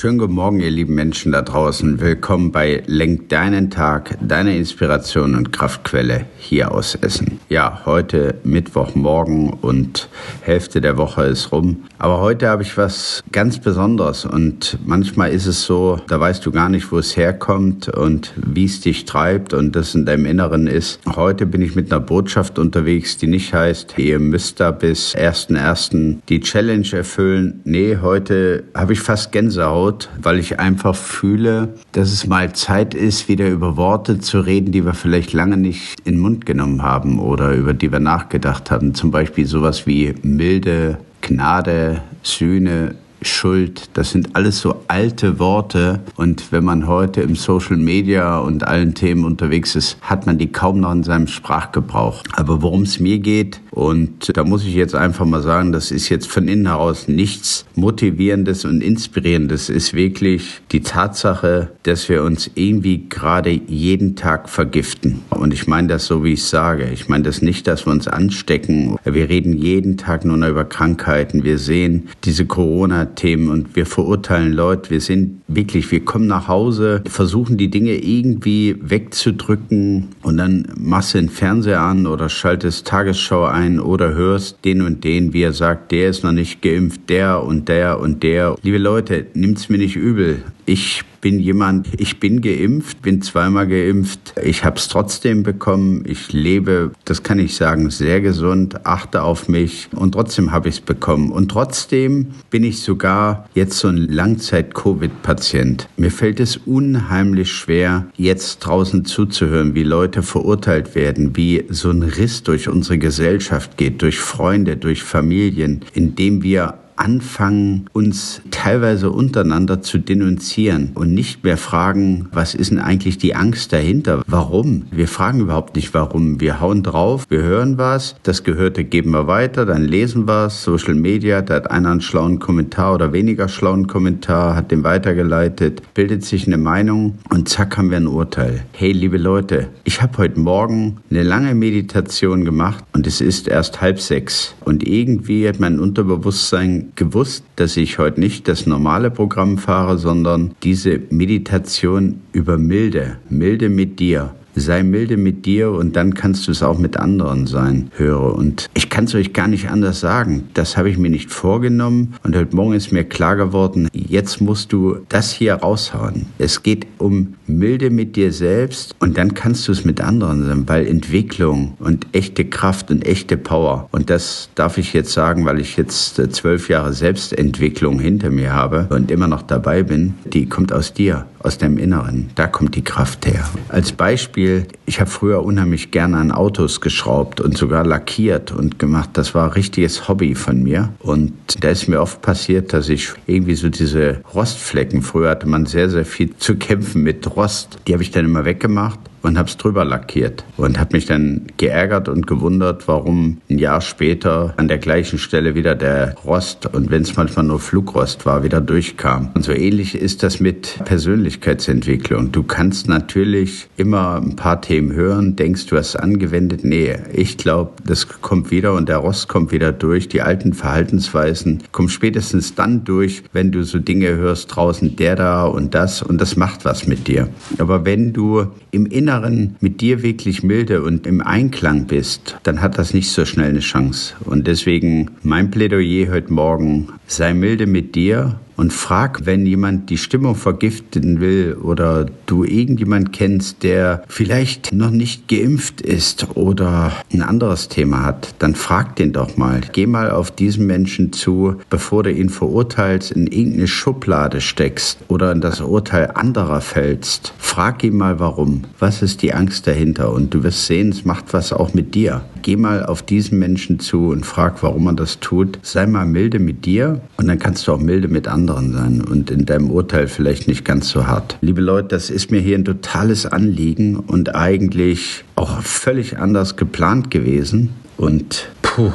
Schönen guten Morgen, ihr lieben Menschen da draußen. Willkommen bei Lenk deinen Tag, deine Inspiration und Kraftquelle hier aus Essen. Ja, heute Mittwochmorgen und Hälfte der Woche ist rum. Aber heute habe ich was ganz Besonderes und manchmal ist es so, da weißt du gar nicht, wo es herkommt und wie es dich treibt und das in deinem Inneren ist. Heute bin ich mit einer Botschaft unterwegs, die nicht heißt, ihr müsst da bis 1.1. die Challenge erfüllen. Nee, heute habe ich fast Gänsehaut laut, weil ich einfach fühle, dass es mal Zeit ist, wieder über Worte zu reden, die wir vielleicht lange nicht in den Mund genommen haben oder über die wir nachgedacht haben. Zum Beispiel sowas wie Milde, Gnade, Sühne, Schuld, das sind alles so alte Worte. Und wenn man heute im Social Media und allen Themen unterwegs ist, hat man die kaum noch in seinem Sprachgebrauch. Aber worum es mir geht, und da muss ich jetzt einfach mal sagen, das ist jetzt von innen heraus nichts Motivierendes und Inspirierendes, ist wirklich die Tatsache, dass wir uns irgendwie gerade jeden Tag vergiften. Und ich meine das so, wie ich sage. Ich meine das nicht, dass wir uns anstecken. Wir reden jeden Tag nur noch über Krankheiten. Wir sehen diese Corona Themen und wir verurteilen Leute. Wir sind wirklich, wir kommen nach Hause, versuchen die Dinge irgendwie wegzudrücken und dann machst du den Fernseher an oder schaltest Tagesschau ein oder hörst den und den, wie er sagt, der ist noch nicht geimpft, der und der und der. Liebe Leute, nimmt's mir nicht übel. Ich bin jemand, ich bin geimpft, bin zweimal geimpft. Ich habe es trotzdem bekommen. Ich lebe, das kann ich sagen, sehr gesund, achte auf mich und trotzdem habe ich es bekommen. Und trotzdem bin ich sogar jetzt so ein Langzeit-Covid-Patient. Mir fällt es unheimlich schwer, jetzt draußen zuzuhören, wie Leute verurteilt werden, wie so ein Riss durch unsere Gesellschaft geht, durch Freunde, durch Familien, indem wir anfangen, uns teilweise untereinander zu denunzieren und nicht mehr fragen, was ist denn eigentlich die Angst dahinter? Warum? Wir fragen überhaupt nicht warum. Wir hauen drauf, wir hören was, das Gehörte geben wir weiter, dann lesen wir es, Social Media, da hat einer einen schlauen Kommentar oder weniger schlauen Kommentar, hat den weitergeleitet, bildet sich eine Meinung und zack haben wir ein Urteil. Hey, liebe Leute, ich habe heute Morgen eine lange Meditation gemacht und es ist erst halb sechs und irgendwie hat mein Unterbewusstsein gewusst, dass ich heute nicht das normale Programm fahre, sondern diese Meditation über Milde, Milde mit dir sei milde mit dir und dann kannst du es auch mit anderen sein, höre. Und ich kann es euch gar nicht anders sagen. Das habe ich mir nicht vorgenommen und heute Morgen ist mir klar geworden, jetzt musst du das hier raushauen. Es geht um milde mit dir selbst und dann kannst du es mit anderen sein, weil Entwicklung und echte Kraft und echte Power und das darf ich jetzt sagen, weil ich jetzt äh, zwölf Jahre Selbstentwicklung hinter mir habe und immer noch dabei bin, die kommt aus dir aus deinem Inneren. Da kommt die Kraft her. Als Beispiel, ich habe früher unheimlich gerne an Autos geschraubt und sogar lackiert und gemacht. Das war ein richtiges Hobby von mir. Und da ist mir oft passiert, dass ich irgendwie so diese Rostflecken, früher hatte man sehr, sehr viel zu kämpfen mit Rost, die habe ich dann immer weggemacht und habe es drüber lackiert und habe mich dann geärgert und gewundert, warum ein Jahr später an der gleichen Stelle wieder der Rost und wenn es manchmal nur Flugrost war, wieder durchkam. Und so ähnlich ist das mit Persönlichkeitsentwicklung. Du kannst natürlich immer ein paar Themen hören, denkst du hast angewendet. Nee, ich glaube, das kommt wieder und der Rost kommt wieder durch. Die alten Verhaltensweisen kommen spätestens dann durch, wenn du so Dinge hörst draußen, der da und das und das macht was mit dir. Aber wenn du im Inneren Inneren mit dir wirklich milde und im Einklang bist, dann hat das nicht so schnell eine Chance. Und deswegen mein Plädoyer heute Morgen, sei milde mit dir und frag, wenn jemand die Stimmung vergiften will oder du irgendjemand kennst, der vielleicht noch nicht geimpft ist oder ein anderes Thema hat, dann frag den doch mal. Geh mal auf diesen Menschen zu, bevor du ihn verurteilst, in irgendeine Schublade steckst oder in das Urteil anderer fällst. Frag ihn mal warum. Was ist die Angst dahinter? Und du wirst sehen, es macht was auch mit dir. Geh mal auf diesen Menschen zu und frag, warum er das tut. Sei mal milde mit dir und dann kannst du auch milde mit anderen sein und in deinem Urteil vielleicht nicht ganz so hart. Liebe Leute, das ist mir hier ein totales Anliegen und eigentlich auch völlig anders geplant gewesen. Und puh,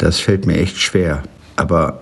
Das fällt mir echt schwer. Aber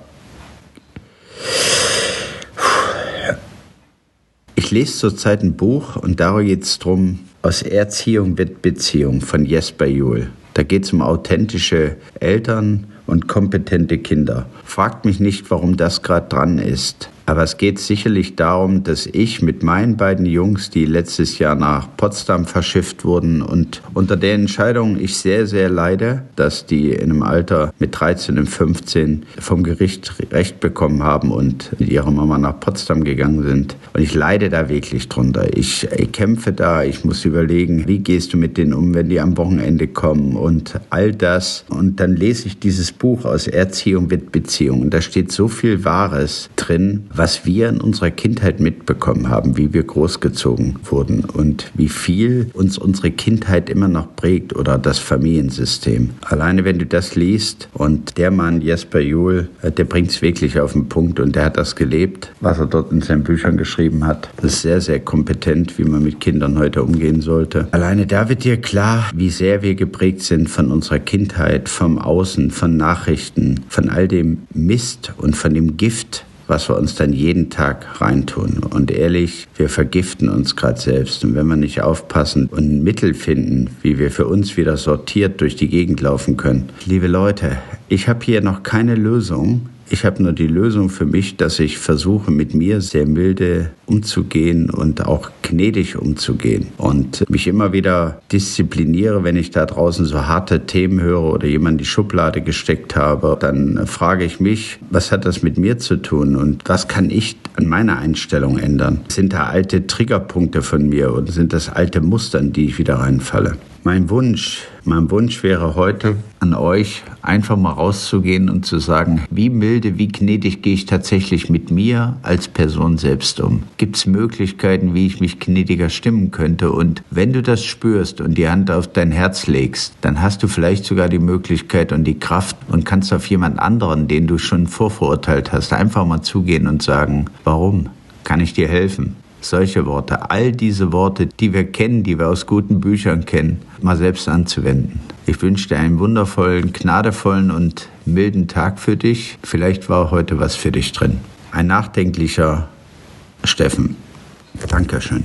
ich lese zurzeit ein Buch und darum geht es darum, aus Erziehung wird Beziehung von Jesper Juhl. Da geht es um authentische Eltern und kompetente Kinder. Fragt mich nicht, warum das gerade dran ist. Aber es geht sicherlich darum, dass ich mit meinen beiden Jungs, die letztes Jahr nach Potsdam verschifft wurden und unter der Entscheidung ich sehr, sehr leide, dass die in einem Alter mit 13 und 15 vom Gericht Recht bekommen haben und mit ihrer Mama nach Potsdam gegangen sind. Und ich leide da wirklich drunter. Ich, ich kämpfe da, ich muss überlegen, wie gehst du mit denen um, wenn die am Wochenende kommen und all das. Und dann lese ich dieses Buch aus Erziehung wird Beziehung. Und da steht so viel Wahres drin, was wir in unserer Kindheit mitbekommen haben, wie wir großgezogen wurden und wie viel uns unsere Kindheit immer noch prägt oder das Familiensystem. Alleine wenn du das liest und der Mann Jesper Juhl, äh, der bringt es wirklich auf den Punkt und der hat das gelebt, was er dort in seinen Büchern geschrieben hat. Das ist sehr, sehr kompetent, wie man mit Kindern heute umgehen sollte. Alleine da wird dir klar, wie sehr wir geprägt sind von unserer Kindheit, vom Außen, von Nachrichten, von all dem Mist und von dem Gift, was wir uns dann jeden Tag reintun. Und ehrlich, wir vergiften uns gerade selbst. Und wenn wir nicht aufpassen und ein Mittel finden, wie wir für uns wieder sortiert durch die Gegend laufen können. Liebe Leute, ich habe hier noch keine Lösung. Ich habe nur die Lösung für mich, dass ich versuche, mit mir sehr milde umzugehen und auch gnädig umzugehen und mich immer wieder diszipliniere, wenn ich da draußen so harte Themen höre oder jemand die Schublade gesteckt habe, dann frage ich mich, was hat das mit mir zu tun und was kann ich an meiner Einstellung ändern? Sind da alte Triggerpunkte von mir oder sind das alte Muster, in die ich wieder reinfalle? Mein Wunsch, mein Wunsch wäre heute an euch, einfach mal rauszugehen und zu sagen, wie milde, wie gnädig gehe ich tatsächlich mit mir als Person selbst um? Gibt es Möglichkeiten, wie ich mich gnädiger stimmen könnte? Und wenn du das spürst und die Hand auf dein Herz legst, dann hast du vielleicht sogar die Möglichkeit und die Kraft und kannst auf jemand anderen, den du schon vorverurteilt hast, einfach mal zugehen und sagen, warum? Kann ich dir helfen? solche Worte, all diese Worte, die wir kennen, die wir aus guten Büchern kennen, mal selbst anzuwenden. Ich wünsche dir einen wundervollen, gnadevollen und milden Tag für dich. Vielleicht war heute was für dich drin. Ein nachdenklicher Steffen. Dankeschön.